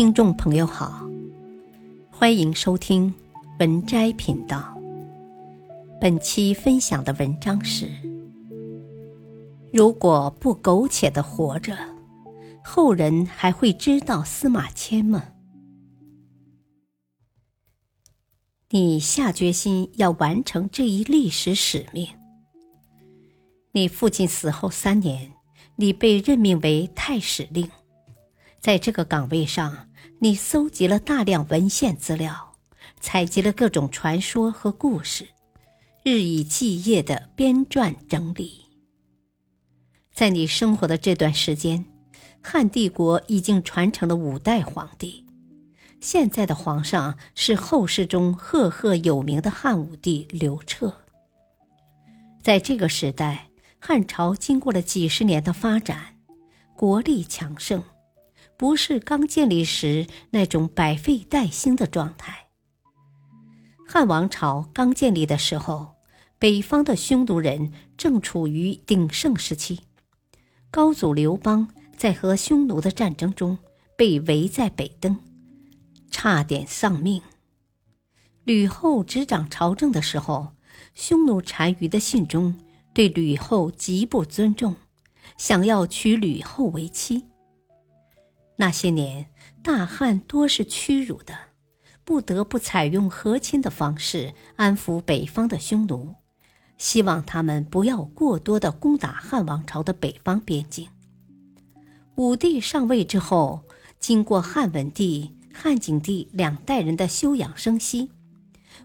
听众朋友好，欢迎收听文摘频道。本期分享的文章是：如果不苟且的活着，后人还会知道司马迁吗？你下决心要完成这一历史使命。你父亲死后三年，你被任命为太史令。在这个岗位上，你搜集了大量文献资料，采集了各种传说和故事，日以继夜的编撰整理。在你生活的这段时间，汉帝国已经传承了五代皇帝，现在的皇上是后世中赫赫有名的汉武帝刘彻。在这个时代，汉朝经过了几十年的发展，国力强盛。不是刚建立时那种百废待兴的状态。汉王朝刚建立的时候，北方的匈奴人正处于鼎盛时期。高祖刘邦在和匈奴的战争中被围在北登，差点丧命。吕后执掌朝政的时候，匈奴单于的信中对吕后极不尊重，想要娶吕后为妻。那些年，大汉多是屈辱的，不得不采用和亲的方式安抚北方的匈奴，希望他们不要过多的攻打汉王朝的北方边境。武帝上位之后，经过汉文帝、汉景帝两代人的休养生息，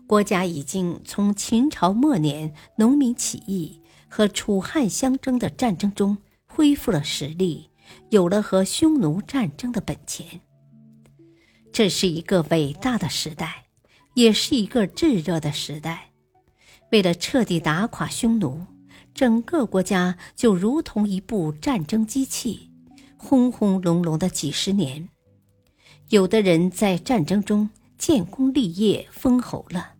国家已经从秦朝末年农民起义和楚汉相争的战争中恢复了实力。有了和匈奴战争的本钱，这是一个伟大的时代，也是一个炙热的时代。为了彻底打垮匈奴，整个国家就如同一部战争机器，轰轰隆隆的几十年。有的人在战争中建功立业、封侯了，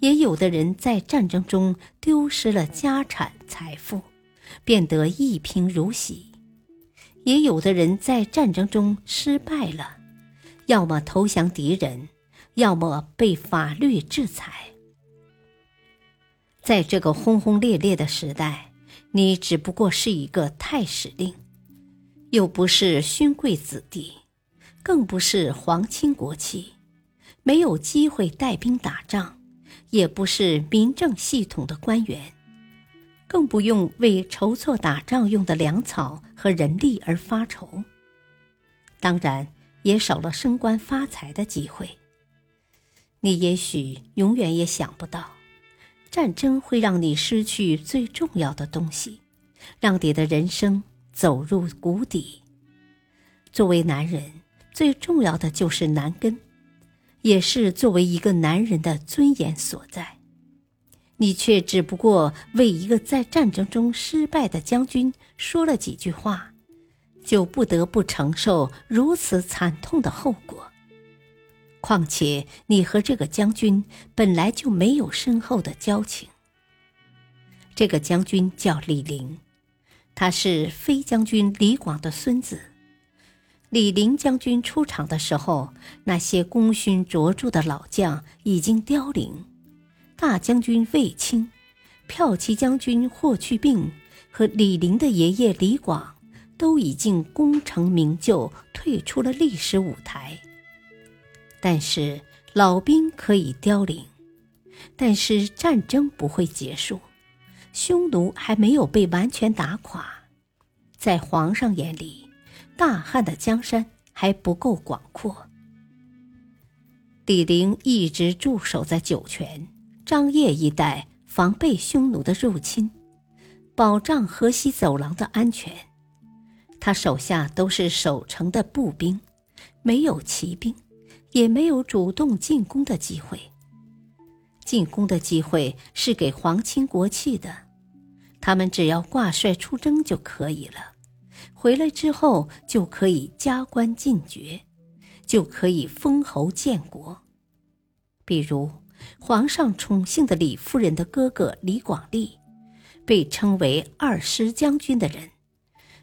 也有的人在战争中丢失了家产财富，变得一贫如洗。也有的人在战争中失败了，要么投降敌人，要么被法律制裁。在这个轰轰烈烈的时代，你只不过是一个太史令，又不是勋贵子弟，更不是皇亲国戚，没有机会带兵打仗，也不是民政系统的官员。更不用为筹措打仗用的粮草和人力而发愁，当然也少了升官发财的机会。你也许永远也想不到，战争会让你失去最重要的东西，让你的人生走入谷底。作为男人，最重要的就是男根，也是作为一个男人的尊严所在。你却只不过为一个在战争中失败的将军说了几句话，就不得不承受如此惨痛的后果。况且你和这个将军本来就没有深厚的交情。这个将军叫李陵，他是飞将军李广的孙子。李陵将军出场的时候，那些功勋卓著的老将已经凋零。大将军卫青、骠骑将军霍去病和李陵的爷爷李广都已经功成名就，退出了历史舞台。但是老兵可以凋零，但是战争不会结束，匈奴还没有被完全打垮。在皇上眼里，大汉的江山还不够广阔。李陵一直驻守在酒泉。张掖一带防备匈奴的入侵，保障河西走廊的安全。他手下都是守城的步兵，没有骑兵，也没有主动进攻的机会。进攻的机会是给皇亲国戚的，他们只要挂帅出征就可以了。回来之后就可以加官进爵，就可以封侯建国。比如。皇上宠幸的李夫人的哥哥李广利，被称为二师将军的人，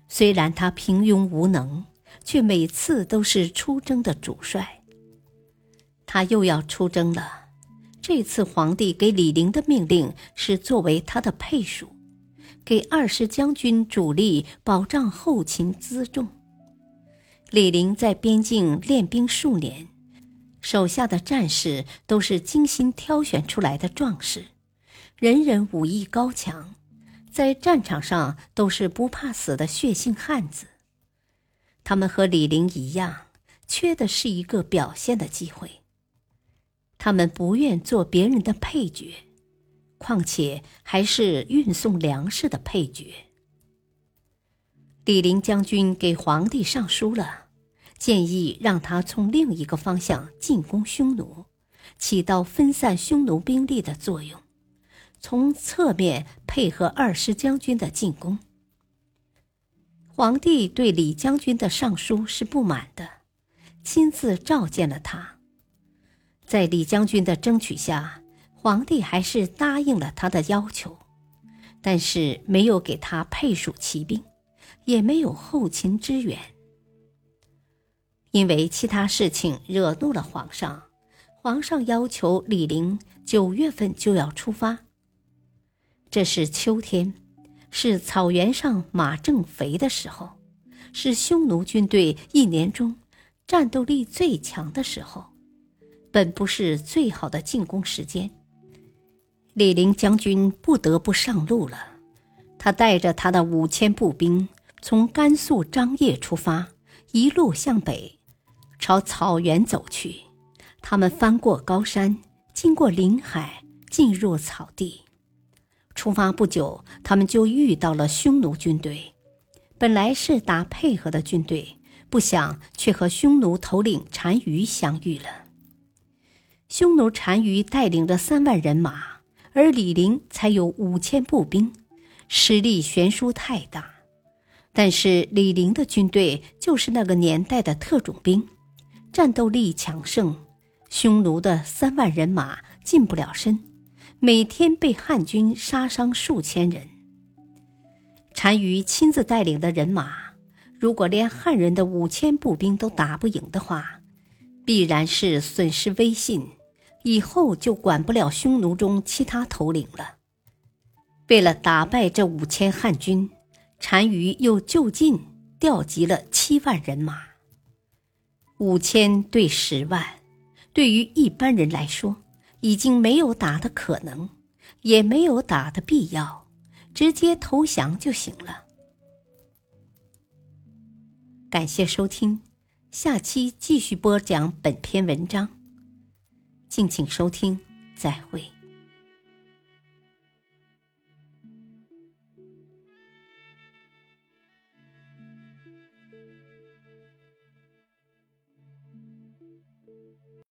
虽然他平庸无能，却每次都是出征的主帅。他又要出征了。这次皇帝给李陵的命令是作为他的配属，给二师将军主力保障后勤辎重。李陵在边境练兵数年，手下的战士都是精心挑选出来的壮士，人人武艺高强，在战场上都是不怕死的血性汉子。他们和李陵一样，缺的是一个表现的机会。他们不愿做别人的配角，况且还是运送粮食的配角。李陵将军给皇帝上书了，建议让他从另一个方向进攻匈奴，起到分散匈奴兵力的作用，从侧面配合二师将军的进攻。皇帝对李将军的上书是不满的，亲自召见了他。在李将军的争取下，皇帝还是答应了他的要求，但是没有给他配属骑兵，也没有后勤支援。因为其他事情惹怒了皇上，皇上要求李陵九月份就要出发。这是秋天，是草原上马正肥的时候，是匈奴军队一年中战斗力最强的时候。本不是最好的进攻时间，李陵将军不得不上路了。他带着他的五千步兵，从甘肃张掖出发，一路向北，朝草原走去。他们翻过高山，经过林海，进入草地。出发不久，他们就遇到了匈奴军队。本来是打配合的军队，不想却和匈奴头领单于相遇了。匈奴单于带领着三万人马，而李陵才有五千步兵，实力悬殊太大。但是李陵的军队就是那个年代的特种兵，战斗力强盛。匈奴的三万人马近不了身，每天被汉军杀伤数千人。单于亲自带领的人马，如果连汉人的五千步兵都打不赢的话，必然是损失威信。以后就管不了匈奴中其他头领了。为了打败这五千汉军，单于又就近调集了七万人马。五千对十万，对于一般人来说，已经没有打的可能，也没有打的必要，直接投降就行了。感谢收听，下期继续播讲本篇文章。敬请收听，再会。